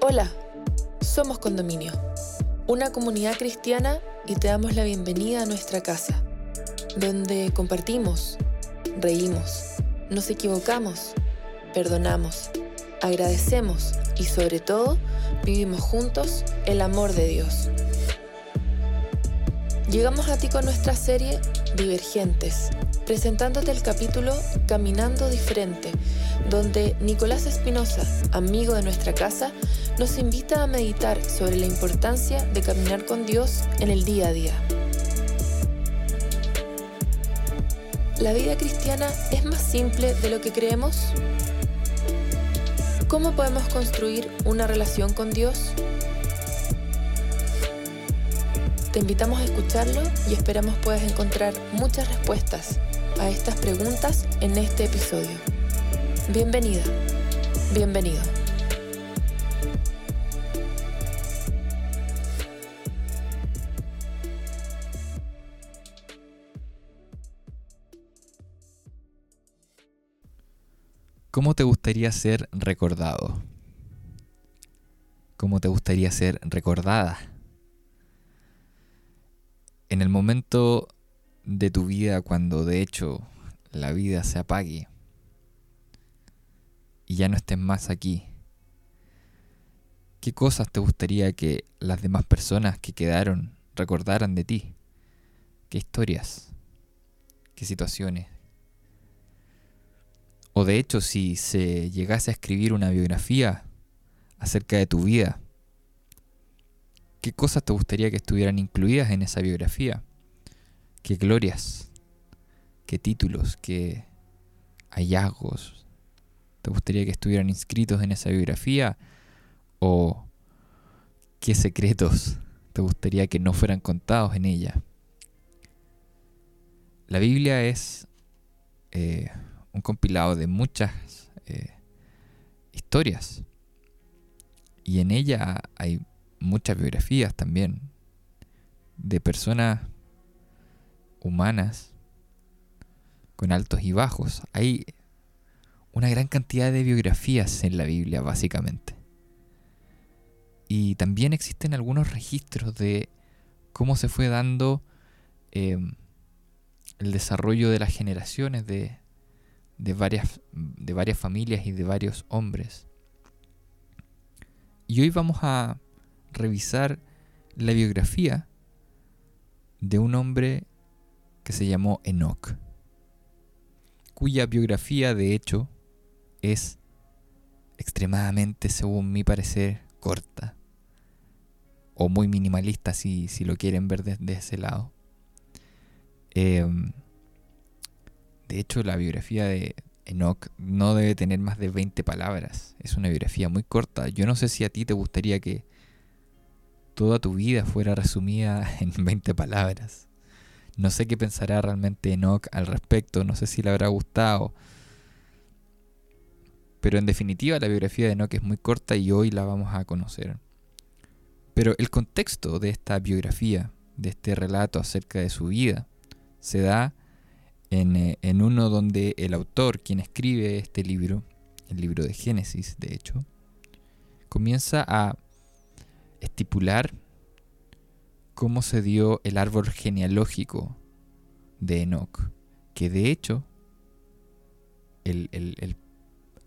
Hola, somos Condominio, una comunidad cristiana y te damos la bienvenida a nuestra casa, donde compartimos, reímos, nos equivocamos, perdonamos, agradecemos y sobre todo vivimos juntos el amor de Dios. Llegamos a ti con nuestra serie Divergentes, presentándote el capítulo Caminando Diferente, donde Nicolás Espinosa, amigo de nuestra casa, nos invita a meditar sobre la importancia de caminar con Dios en el día a día. ¿La vida cristiana es más simple de lo que creemos? ¿Cómo podemos construir una relación con Dios? Te invitamos a escucharlo y esperamos puedas encontrar muchas respuestas a estas preguntas en este episodio. Bienvenida, bienvenido. ¿Cómo te gustaría ser recordado? ¿Cómo te gustaría ser recordada? En el momento de tu vida cuando de hecho la vida se apague y ya no estés más aquí, ¿qué cosas te gustaría que las demás personas que quedaron recordaran de ti? ¿Qué historias? ¿Qué situaciones? O de hecho, si se llegase a escribir una biografía acerca de tu vida, ¿qué cosas te gustaría que estuvieran incluidas en esa biografía? ¿Qué glorias? ¿Qué títulos? ¿Qué hallazgos? ¿Te gustaría que estuvieran inscritos en esa biografía? ¿O qué secretos te gustaría que no fueran contados en ella? La Biblia es... Eh, un compilado de muchas eh, historias. Y en ella hay muchas biografías también de personas humanas con altos y bajos. Hay una gran cantidad de biografías en la Biblia, básicamente. Y también existen algunos registros de cómo se fue dando eh, el desarrollo de las generaciones de, de varias, de varias familias y de varios hombres. Y hoy vamos a revisar la biografía de un hombre que se llamó Enoch, cuya biografía de hecho es extremadamente, según mi parecer, corta o muy minimalista si, si lo quieren ver desde ese lado. Em, de hecho, la biografía de Enoch no debe tener más de 20 palabras. Es una biografía muy corta. Yo no sé si a ti te gustaría que toda tu vida fuera resumida en 20 palabras. No sé qué pensará realmente Enoch al respecto. No sé si le habrá gustado. Pero en definitiva la biografía de Enoch es muy corta y hoy la vamos a conocer. Pero el contexto de esta biografía, de este relato acerca de su vida, se da eh, en, uno donde el autor, quien escribe este libro, el libro de Génesis, de hecho, comienza a estipular cómo se dio el árbol genealógico de Enoch, que de hecho, el,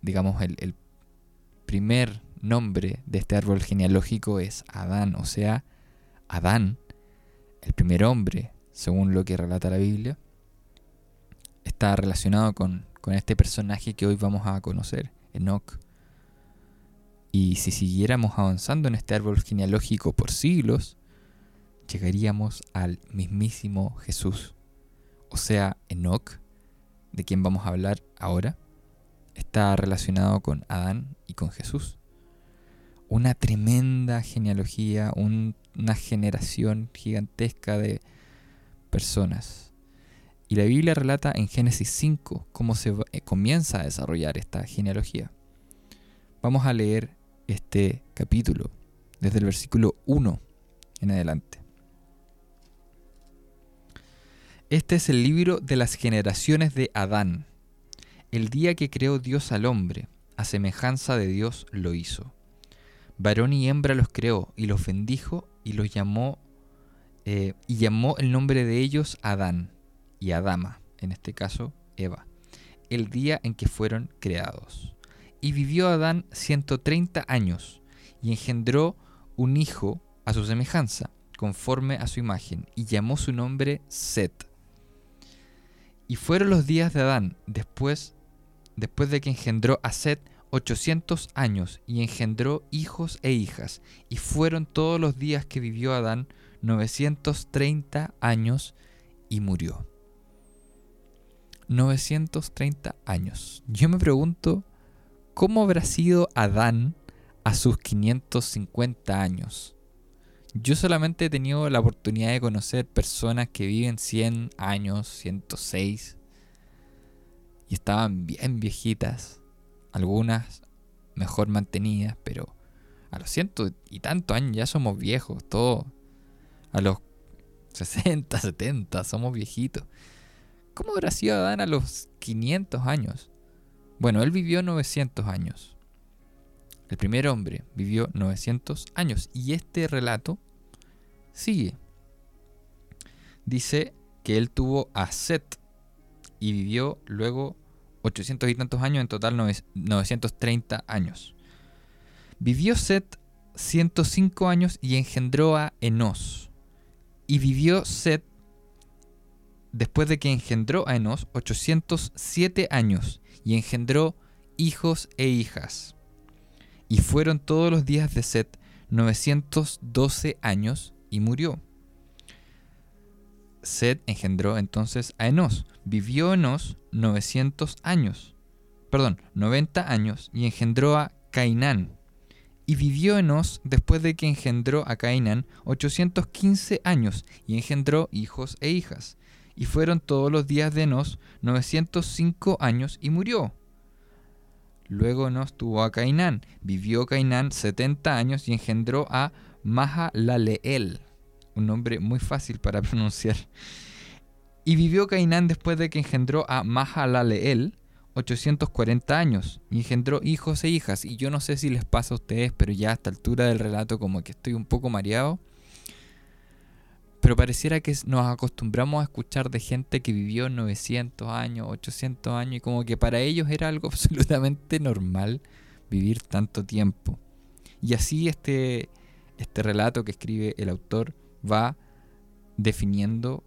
digamos, el, primer nombre de este árbol genealógico es Adán, o sea, Adán, el primer hombre, según lo que relata la Biblia, está relacionado con, este personaje que hoy vamos a conocer, Enoch. Y si siguiéramos avanzando en este árbol genealógico por siglos, llegaríamos al mismísimo Jesús. O sea, Enoch, de quien vamos a hablar ahora, está relacionado con Adán y con Jesús. Una tremenda genealogía, una generación gigantesca de personas y la Biblia relata en Génesis 5 cómo se eh, comienza a desarrollar esta genealogía. Vamos a leer este capítulo desde el versículo 1 en adelante. Este es el libro de las generaciones de Adán. El día que creó Dios al hombre, a semejanza de Dios lo hizo. varón y hembra los creó y los bendijo y los llamó eh, y llamó el nombre de ellos Adán y Adama, en este caso Eva, el día en que fueron creados. Y vivió Adán 130 años y engendró un hijo a su semejanza, conforme a su imagen, y llamó su nombre Set. Y fueron los días de Adán después, después de que engendró a Set 800 años y engendró hijos e hijas, y fueron todos los días que vivió Adán 930 años y murió. 930 años. Yo me pregunto, ¿cómo habrá sido Adán a sus 550 años? Yo solamente he tenido la oportunidad de conocer personas que viven 100 años, 106, y estaban bien viejitas, algunas mejor mantenidas, pero a los ciento y tantos años ya somos viejos, todos. A los 60, 70, somos viejitos. ¿Cómo habrá sido Adán a los 500 años? Bueno, él vivió 900 años. El primer hombre vivió 900 años y este relato sigue. Dice que él tuvo a Set y vivió luego 800 y tantos años, en total 930 años. Vivió Set 105 años y engendró a Enos. Y vivió Set, después de que engendró a Enos, 807 años y engendró hijos e hijas. Y fueron todos los días de Set 912 años y murió. Set engendró entonces a Enos. Vivió Enos 900 años, perdón, 90 años y engendró a Cainán. Y vivió Enos después de que engendró a Cainán 815 años y engendró hijos e hijas. Y fueron todos los días de Enos 905 años y murió. Luego nos tuvo a Cainán. Vivió Cainán 70 años y engendró a Mahalaleel, un nombre muy fácil para pronunciar. Y vivió Cainán después de que engendró a Mahalaleel 840 años y engendró hijos e hijas. Y yo no sé si les pasa a ustedes, pero ya a esta altura del relato como que estoy un poco mareado. Pero pareciera que nos acostumbramos a escuchar de gente que vivió 900 años, 800 años y como que para ellos era algo absolutamente normal vivir tanto tiempo. Y así este, este relato que escribe el autor va definiendo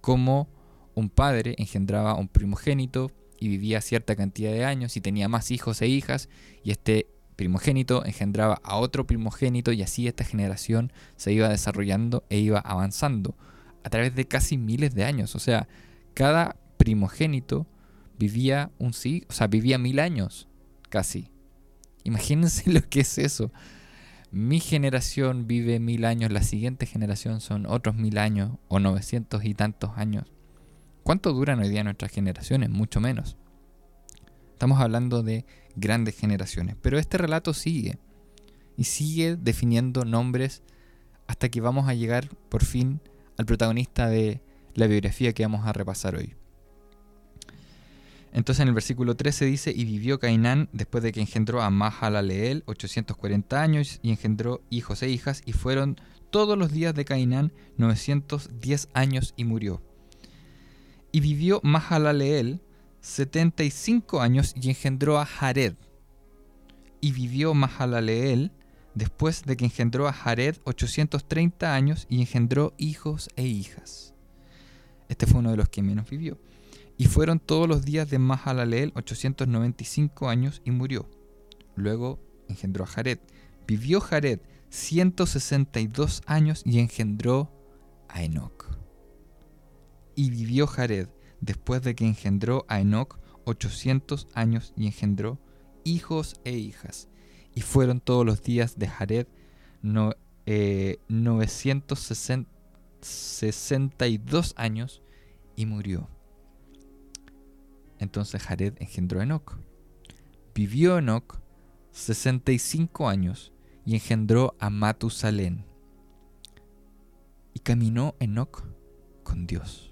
cómo un padre engendraba un primogénito y vivía cierta cantidad de años y tenía más hijos e hijas y este primogénito engendraba a otro primogénito y así esta generación se iba desarrollando e iba avanzando a través de casi miles de años. O sea, cada primogénito vivía un sí, o sea, vivía mil años casi. Imagínense lo que es eso. Mi generación vive mil años, la siguiente generación son otros mil años o novecientos y tantos años. ¿Cuánto duran hoy día nuestras generaciones? Mucho menos. Estamos hablando de grandes generaciones. Pero este relato sigue y sigue definiendo nombres hasta que vamos a llegar por fin al protagonista de la biografía que vamos a repasar hoy. Entonces en el versículo 13 dice, y vivió Cainán después de que engendró a Mahalaleel 840 años y engendró hijos e hijas, y fueron todos los días de Cainán 910 años y murió. Y vivió Mahalaleel 75 años y engendró a Jared. Y vivió Mahalaleel después de que engendró a Jared 830 años y engendró hijos e hijas. Este fue uno de los que menos vivió. Y fueron todos los días de Mahalaleel 895 años y murió. Luego engendró a Jared. Vivió Jared 162 años y engendró a Enoch. Y vivió Jared después de que engendró a Enoch 800 años y engendró hijos e hijas. Y fueron todos los días de Jared no, 962 eh, años y murió. Entonces Jared engendró a Enoch. Vivió Enoch 65 años y engendró a Matusalén. Y caminó Enoch con Dios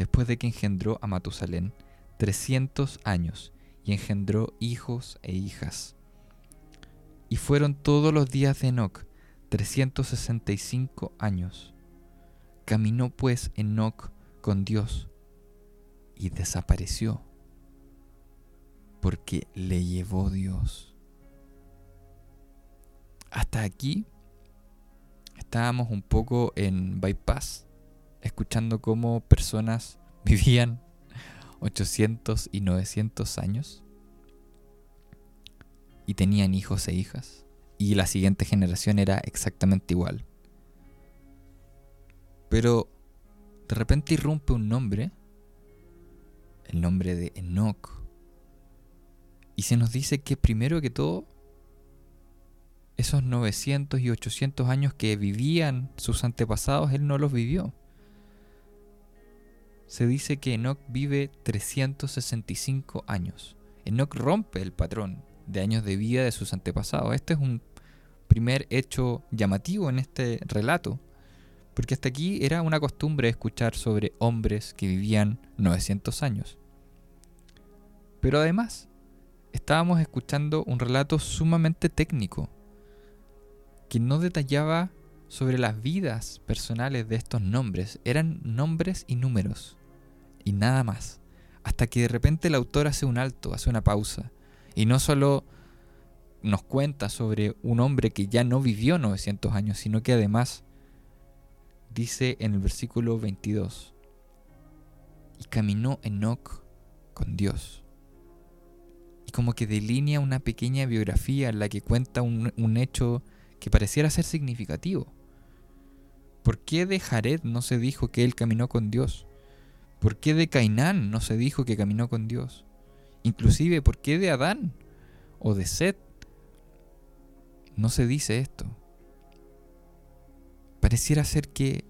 después de que engendró a Matusalén 300 años y engendró hijos e hijas. Y, fueron todos los días de Enoch, 365 años. Caminó pues Enoch con Dios y desapareció, porque le llevó Dios. Hasta aquí estábamos un poco en bypass, escuchando cómo personas vivían 800 y 900 años y tenían hijos e hijas. Y la siguiente generación era exactamente igual. Pero de repente irrumpe un nombre, el nombre de Enoch, y se nos dice que primero que todo, esos 900 y 800 años que vivían sus antepasados, él no los vivió. Se dice que Enoch vive 365 años. Enoch rompe el patrón de años de vida de sus antepasados. Este es un primer hecho llamativo en este relato. Porque hasta aquí era una costumbre escuchar sobre hombres que vivían 900 años. Pero además, estábamos escuchando un relato sumamente técnico, que no detallaba sobre las vidas personales de estos nombres. Eran nombres y números, y nada más. Hasta que de repente el autor hace un alto, hace una pausa, y no solo nos cuenta sobre un hombre que ya no vivió 900 años, sino que además dice en el versículo 22, y caminó Enoch con Dios. Y como que delinea una pequeña biografía en la que cuenta un, un hecho que pareciera ser significativo. ¿Por qué de Jared no se dijo que él caminó con Dios? ¿Por qué de Cainán no se dijo que caminó con Dios? Inclusive, ¿por qué de Adán o de Set no se dice esto? Pareciera ser que,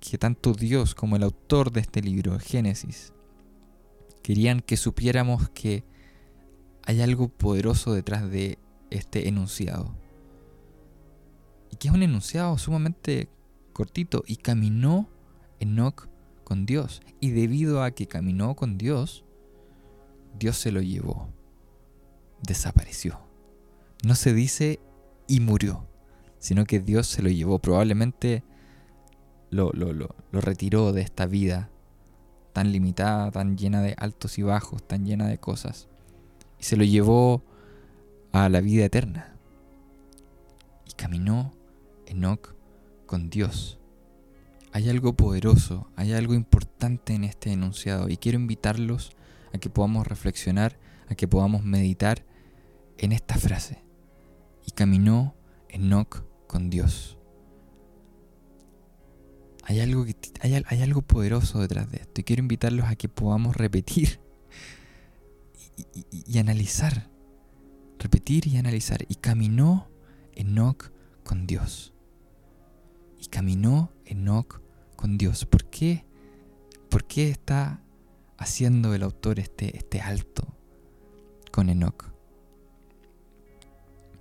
que tanto Dios como el autor de este libro, Génesis, querían que supiéramos que hay algo poderoso detrás de este enunciado. Y que es un enunciado sumamente cortito. Y caminó Enoch con Dios. Y debido a que caminó con Dios, Dios se lo llevó. Desapareció. No se dice y murió sino que Dios se lo llevó, probablemente lo, lo, lo, lo retiró de esta vida tan limitada, tan llena de altos y bajos, tan llena de cosas, y se lo llevó a la vida eterna. Y caminó Enoch con Dios. Hay algo poderoso, hay algo importante en este enunciado y quiero invitarlos a que podamos reflexionar, a que podamos meditar en esta frase. Y caminó Enoch con Dios. Hay algo, hay, algo poderoso detrás de esto y quiero invitarlos a que podamos repetir y, y, y analizar. Repetir y analizar. Y caminó Enoch con Dios. Y caminó Enoch con Dios. ¿Por qué? ¿Por qué está haciendo el autor este, este alto con Enoch?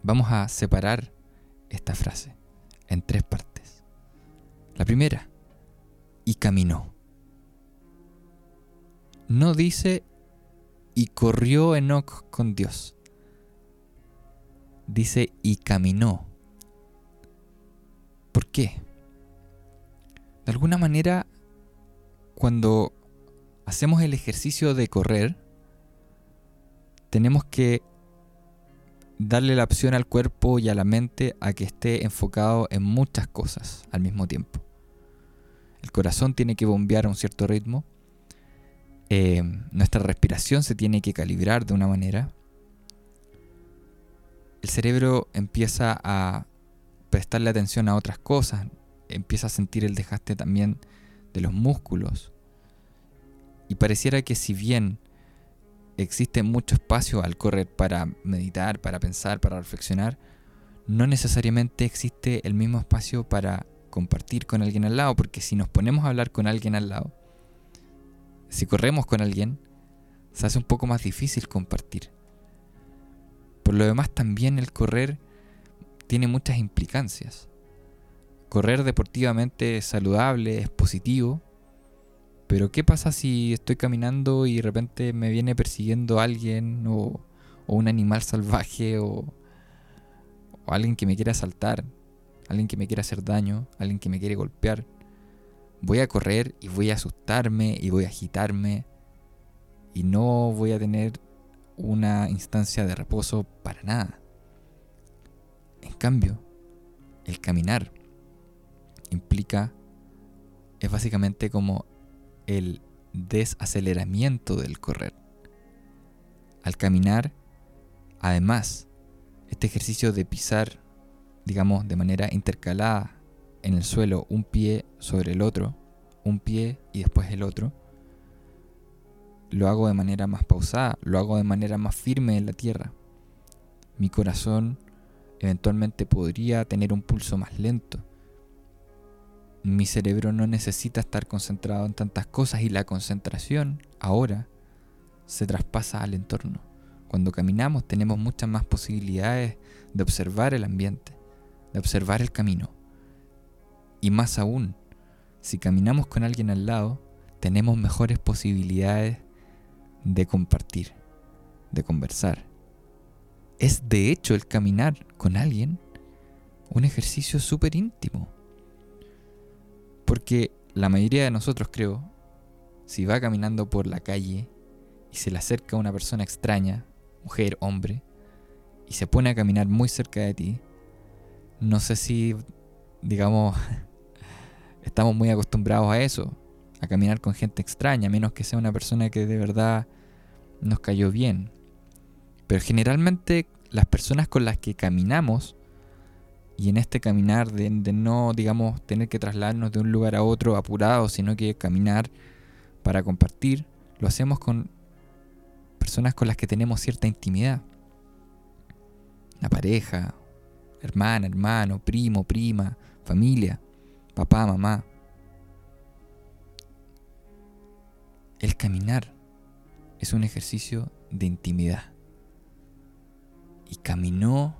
Vamos a separar esta frase en tres partes. La primera, y caminó. No dice y corrió Enoch con Dios. Dice y caminó. ¿Por qué? De alguna manera, cuando hacemos el ejercicio de correr, tenemos que darle la opción al cuerpo y a la mente a que esté enfocado en muchas cosas al mismo tiempo. El corazón tiene que bombear a un cierto ritmo. Eh, nuestra respiración se tiene que calibrar de una manera. El cerebro empieza a prestarle atención a otras cosas. Empieza a sentir el desgaste también de los músculos. Y pareciera que si bien existe mucho espacio al correr para meditar, para pensar, para reflexionar, no necesariamente existe el mismo espacio para compartir con alguien al lado, porque si nos ponemos a hablar con alguien al lado, si corremos con alguien, se hace un poco más difícil compartir. Por lo demás, también el correr tiene muchas implicancias. Correr deportivamente es saludable, es positivo, pero ¿qué pasa si estoy caminando y de repente me viene persiguiendo alguien o, un animal salvaje o, o alguien que me quiere asaltar, alguien que me quiere hacer daño, alguien que me quiere golpear, voy a correr y voy a asustarme y voy a agitarme y no voy a tener una instancia de reposo para nada. En cambio, el caminar implica, es básicamente como el desaceleramiento del correr. Al caminar, además, este ejercicio de pisar, digamos, de manera intercalada en el suelo, un pie sobre el otro, un pie y después el otro, lo hago de manera más pausada, lo hago de manera más firme en la tierra. Mi corazón eventualmente podría tener un pulso más lento. Mi cerebro no necesita estar concentrado en tantas cosas y la concentración ahora se traspasa al entorno. Cuando caminamos tenemos muchas más posibilidades de observar el ambiente, de observar el camino. Y más aún, si caminamos con alguien al lado, tenemos mejores posibilidades de compartir, de conversar. Es de hecho el caminar con alguien un ejercicio súper íntimo. Porque la mayoría de nosotros creo, si va caminando por la calle y se le acerca una persona extraña, mujer, hombre, y se pone a caminar muy cerca de ti, no sé si, digamos, estamos muy acostumbrados a eso, a caminar con gente extraña, menos que sea una persona que de verdad nos cayó bien. Pero generalmente las personas con las que caminamos, y en este caminar de, no, digamos, tener que trasladarnos de un lugar a otro apurado, sino que caminar para compartir, lo hacemos con personas con las que tenemos cierta intimidad. Una pareja, hermana, hermano, primo, prima, familia, papá, mamá. El caminar es un ejercicio de intimidad. Y caminó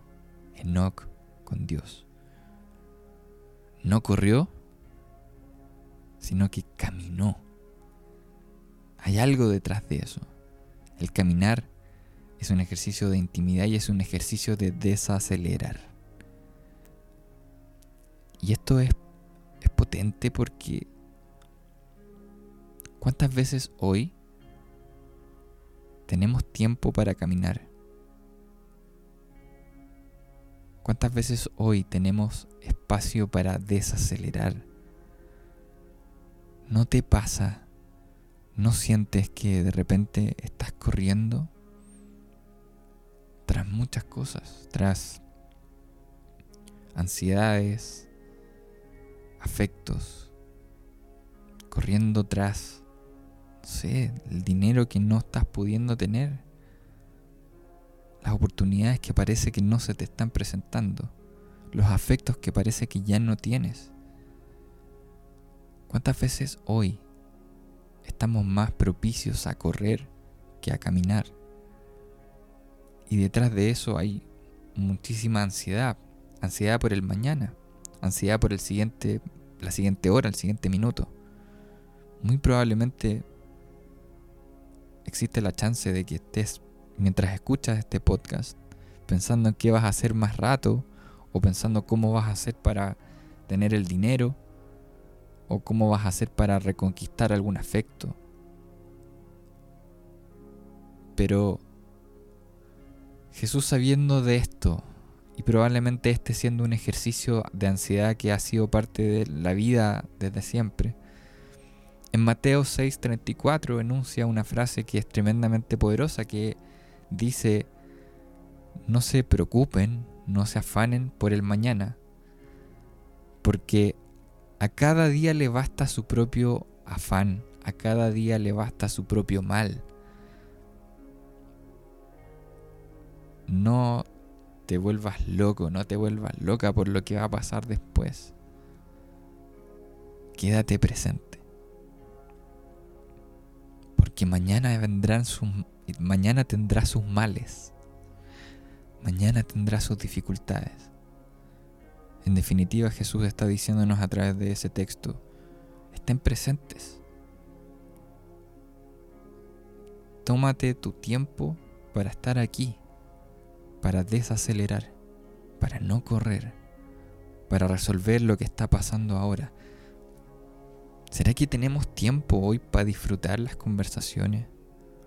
Enoch con Dios. No corrió, sino que caminó. Hay algo detrás de eso. El caminar es un ejercicio de intimidad y es un ejercicio de desacelerar. Y esto es, es potente porque ¿cuántas veces hoy tenemos tiempo para caminar? ¿Cuántas veces hoy tenemos espacio para desacelerar? ¿No te pasa? ¿No sientes que de repente estás corriendo tras muchas cosas? Tras ansiedades, afectos, corriendo tras no sé, el dinero que no estás pudiendo tener, las oportunidades que parece que no se te están presentando, los afectos que parece que ya no tienes. ¿Cuántas veces hoy estamos más propicios a correr que a caminar? Y detrás de eso hay muchísima ansiedad, ansiedad por el mañana, ansiedad por el siguiente, la siguiente hora, el siguiente minuto. Muy probablemente existe la chance de que estés, mientras escuchas este podcast, pensando en qué vas a hacer más rato, o pensando cómo vas a hacer para tener el dinero, o cómo vas a hacer para reconquistar algún afecto. Pero Jesús sabiendo de esto, y probablemente este siendo un ejercicio de ansiedad que ha sido parte de la vida desde siempre, en Mateo 6:34 enuncia una frase que es tremendamente poderosa que dice, no se preocupen, no se afanen por el mañana, porque a cada día le basta su propio afán, a cada día le basta su propio mal. No te vuelvas loco, no te vuelvas loca por lo que va a pasar después. Quédate presente porque mañana vendrán sus mañana tendrá sus males. Mañana tendrá sus dificultades. En definitiva, Jesús está diciéndonos a través de ese texto, estén presentes. Tómate tu tiempo para estar aquí, para desacelerar, para no correr, para resolver lo que está pasando ahora. ¿Será que tenemos tiempo hoy para disfrutar las conversaciones?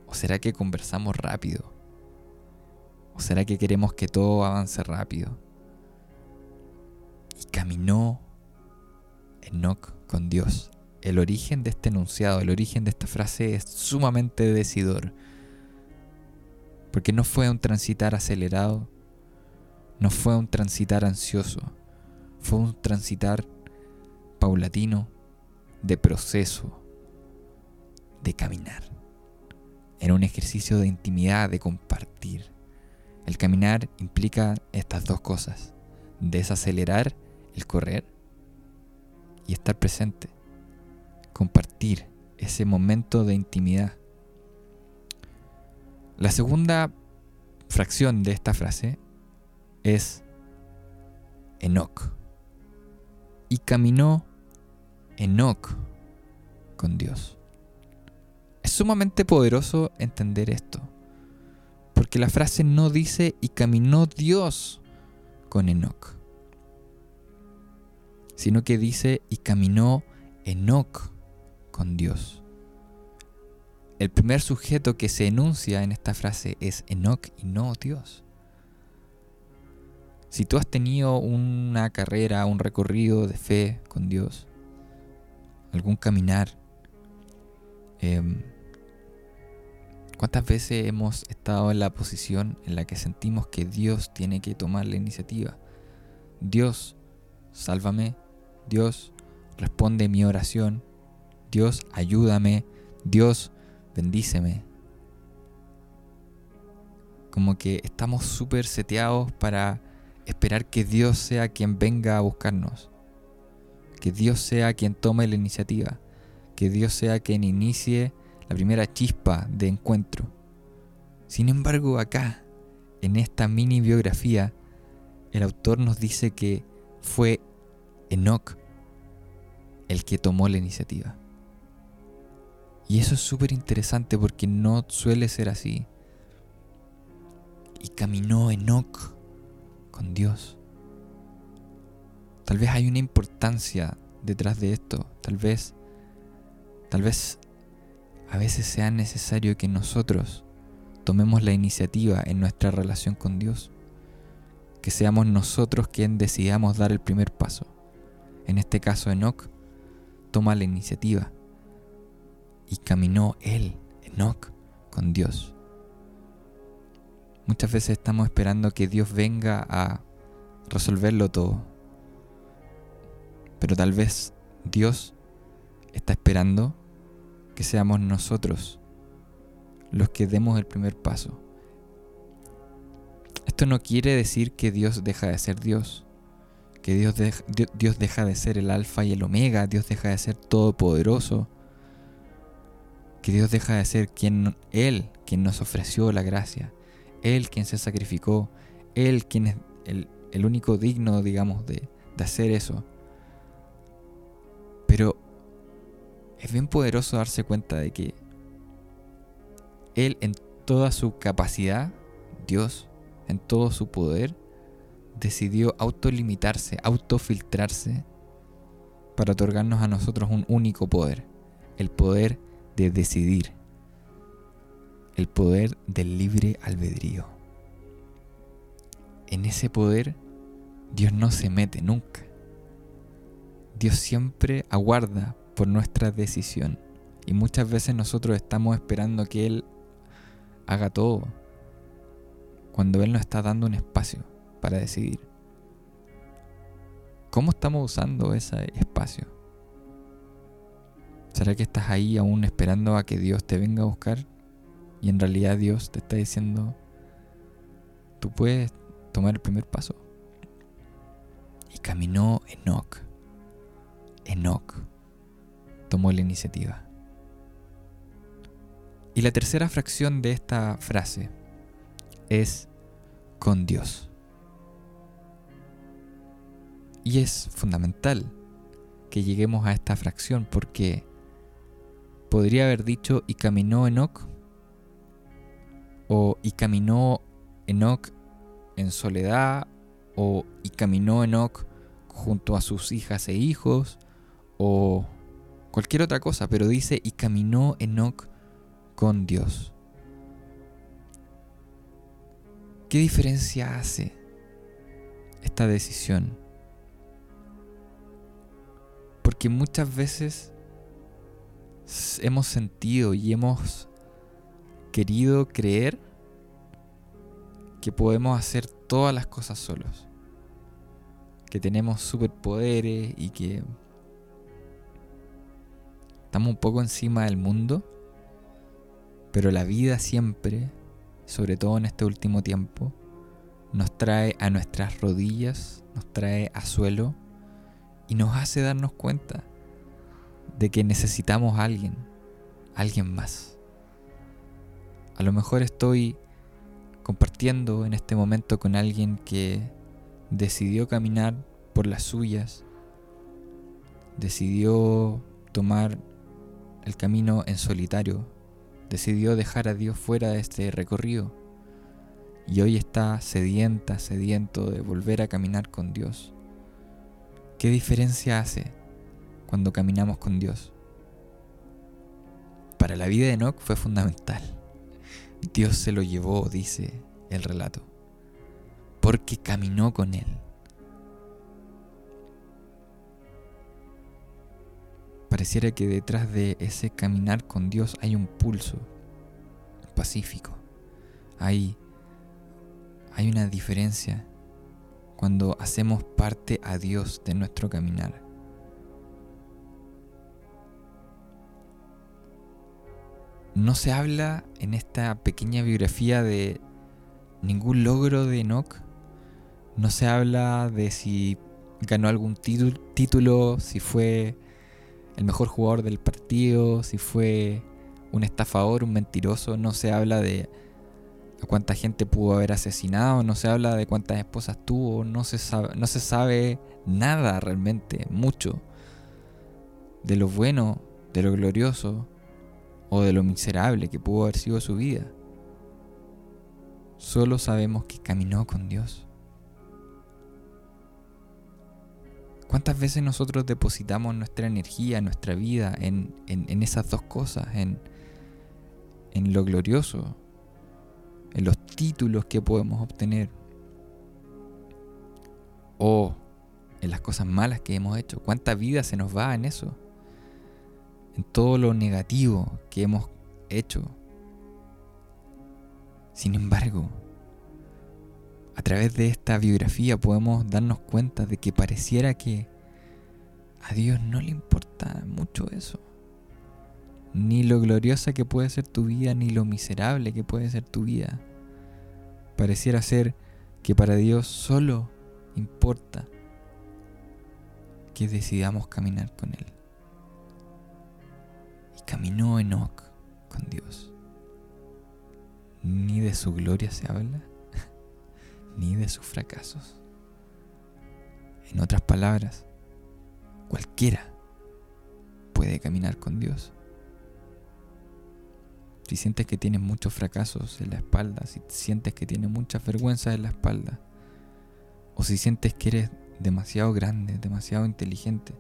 ¿O será que conversamos rápido? ¿O será que queremos que todo avance rápido? Y caminó Enoch con Dios. El origen de este enunciado, el origen de esta frase es sumamente decidor. Porque no fue un transitar acelerado, no fue un transitar ansioso, fue un transitar paulatino, de proceso, de caminar. Era un ejercicio de intimidad, de compartir. El caminar implica estas dos cosas, desacelerar el correr y estar presente, compartir ese momento de intimidad. La segunda fracción de esta frase es Enoch. Y caminó Enoch con Dios. Es sumamente poderoso entender esto, porque la frase no dice y caminó Dios con Enoch sino que dice y caminó Enoch con Dios. El primer sujeto que se enuncia en esta frase es Enoch y no Dios. Si tú has tenido una carrera, un recorrido de fe con Dios, algún caminar, em, ¿cuántas veces hemos estado en la posición en la que sentimos que Dios tiene que tomar la iniciativa? Dios, sálvame, Dios, responde mi oración. Dios, ayúdame. Dios, bendíceme. Como que estamos súper seteados para esperar que Dios sea quien venga a buscarnos. Que Dios sea quien tome la iniciativa. Que Dios sea quien inicie la primera chispa de encuentro. Sin embargo, acá, en esta mini biografía, el autor nos dice que fue Enoch el que tomó la iniciativa. Y eso es súper interesante porque no suele ser así. Y caminó Enoch con Dios. Tal vez hay una importancia detrás de esto. Tal vez, tal vez a veces sea necesario que nosotros tomemos la iniciativa en nuestra relación con Dios. Que seamos nosotros quien decidamos dar el primer paso en este caso Enoch, toma la iniciativa y caminó él, Enoch, con Dios. Muchas veces estamos esperando que Dios venga a resolverlo todo. Pero tal vez Dios está esperando que seamos nosotros los que demos el primer paso. Esto no quiere decir que Dios deja de ser Dios que Dios, deja de ser el alfa y el omega, Dios deja de ser todopoderoso, que Dios deja de ser quien, Él quien nos ofreció la gracia, Él quien se sacrificó, Él quien es el, único digno, digamos, de hacer eso. Pero es bien poderoso darse cuenta de que Él en toda su capacidad, Dios, en todo su poder, decidió autolimitarse, autofiltrarse para otorgarnos a nosotros un único poder, el poder de decidir, el poder del libre albedrío. En ese poder Dios no se mete nunca. Dios siempre aguarda por nuestra decisión y muchas veces nosotros estamos esperando que Él haga todo cuando Él nos está dando un espacio para decidir. ¿Cómo estamos usando ese espacio? ¿Será que estás ahí aún esperando a que Dios te venga a buscar? Y en realidad Dios te está diciendo, tú puedes tomar el primer paso. Y caminó Enoch. Enoch tomó la iniciativa. Y la tercera fracción de esta frase es con Dios. Y es fundamental que lleguemos a esta fracción porque podría haber dicho y caminó Enoch o y caminó Enoch en soledad o y caminó Enoch junto a sus hijas e hijos, o cualquier otra cosa, pero dice y caminó Enoch con Dios. ¿Qué diferencia hace esta decisión? Porque muchas veces hemos sentido y hemos querido creer que podemos hacer todas las cosas solos. Que tenemos superpoderes y que estamos un poco encima del mundo. Pero la vida siempre, sobre todo en este último tiempo, nos trae a nuestras rodillas, nos trae a suelo y nos hace darnos cuenta de que necesitamos a alguien, alguien más. A lo mejor estoy compartiendo en este momento con alguien que decidió caminar por las suyas, decidió tomar el camino en solitario, decidió dejar a Dios fuera de este recorrido y hoy está sedienta, sediento de volver a caminar con Dios. ¿Qué diferencia hace cuando caminamos con Dios? Para la vida de Enoch fue fundamental. Dios se lo llevó, dice el relato, porque caminó con él. Pareciera que detrás de ese caminar con Dios hay un pulso pacífico. Hay, hay una diferencia cuando hacemos parte a Dios de nuestro caminar. No se habla en esta pequeña biografía de ningún logro de Enoch. No se habla de si ganó algún título, si fue el mejor jugador del partido, si fue un estafador, un mentiroso. No se habla de cuánta gente pudo haber asesinado, no se habla de cuántas esposas tuvo, no se sabe, no se sabe nada realmente, mucho, de lo bueno, de lo glorioso, o de lo miserable que pudo haber sido su vida. Solo sabemos que caminó con Dios. ¿Cuántas veces nosotros depositamos nuestra energía, nuestra vida en, esas dos cosas? En, en lo glorioso, en los títulos que podemos obtener o en las cosas malas que hemos hecho. ¿Cuánta vida se nos va en eso? en todo lo negativo que hemos hecho. Sin embargo, a través de esta biografía podemos darnos cuenta de que pareciera que a Dios no le importa mucho eso. Ni lo gloriosa que puede ser tu vida, ni lo miserable que puede ser tu vida. Pareciera ser que para Dios solo importa que decidamos caminar con Él caminó Enoch con Dios. Ni de su gloria se habla, ni de sus fracasos. En otras palabras, cualquiera puede caminar con Dios. Si sientes que tienes muchos fracasos en la espalda, si sientes que tienes mucha vergüenza en la espalda, o si sientes que eres demasiado grande, demasiado inteligente,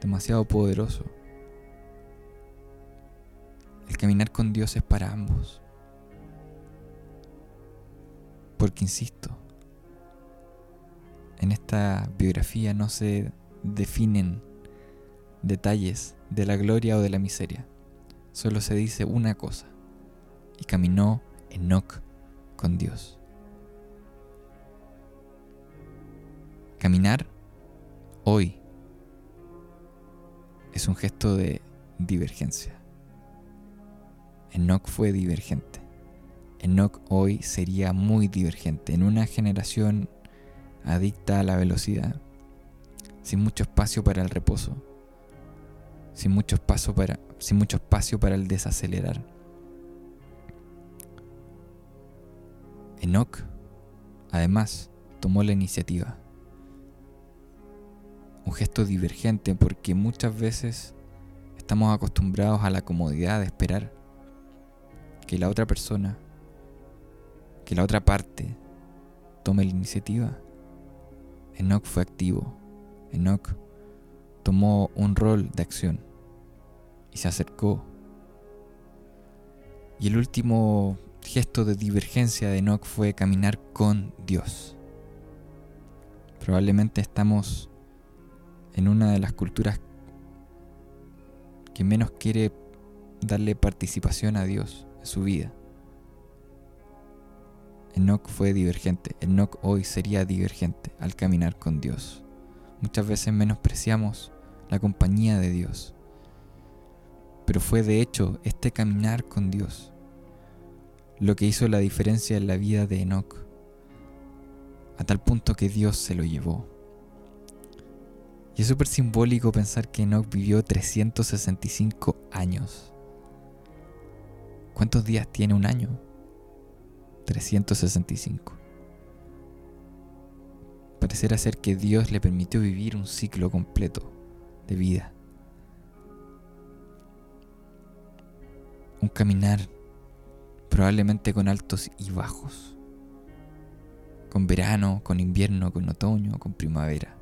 demasiado poderoso, el caminar con Dios es para ambos. Porque, insisto, en esta biografía no se definen detalles de la gloria o de la miseria. Solo se dice una cosa. Y caminó Enoch con Dios. Caminar hoy es un gesto de divergencia. Enoch fue divergente. Enoch hoy sería muy divergente en una generación adicta a la velocidad, sin mucho espacio para el reposo, sin mucho espacio para, sin mucho espacio para el desacelerar. Enoch, además, tomó la iniciativa. Un gesto divergente porque muchas veces estamos acostumbrados a la comodidad de esperar que la otra persona, que la otra parte tome la iniciativa Enoch fue activo. Enoch tomó un rol de acción y se acercó. Y el último gesto de divergencia de Enoch fue caminar con Dios. Probablemente estamos en una de las culturas que menos quiere darle participación a Dios en su vida. Enoch fue divergente, Enoch hoy sería divergente al caminar con Dios. Muchas veces menospreciamos la compañía de Dios, pero fue de hecho este caminar con Dios lo que hizo la diferencia en la vida de Enoch, a tal punto que Dios se lo llevó. Y es súper simbólico pensar que Enoch vivió 365 años. ¿Cuántos días tiene un año? 365. Parecerá ser que Dios le permitió vivir un ciclo completo de vida. Un caminar probablemente con altos y bajos. Con verano, con invierno, con otoño, con primavera.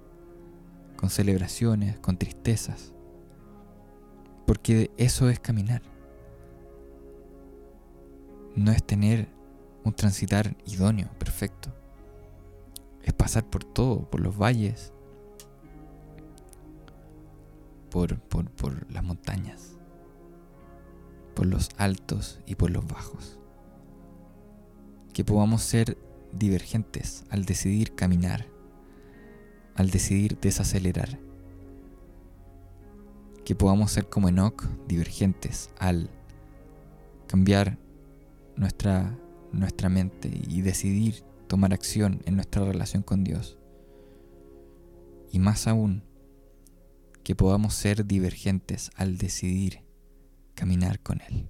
Con celebraciones, con tristezas. Porque eso es caminar. No es tener un transitar idóneo, perfecto. Es pasar por todo, por los valles, por, por, por las montañas, por los altos y por los bajos. Que podamos ser divergentes al decidir caminar, al decidir desacelerar. Que podamos ser como Enoch, divergentes al cambiar nuestra nuestra mente y decidir tomar acción en nuestra relación con Dios. Y más aún, que podamos ser divergentes al decidir caminar con Él.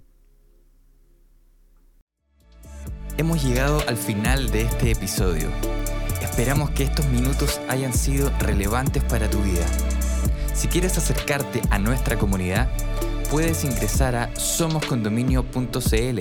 Hemos llegado al final de este episodio. Esperamos que estos minutos hayan sido relevantes para tu vida. Si quieres acercarte a nuestra comunidad, puedes ingresar a somoscondominio.cl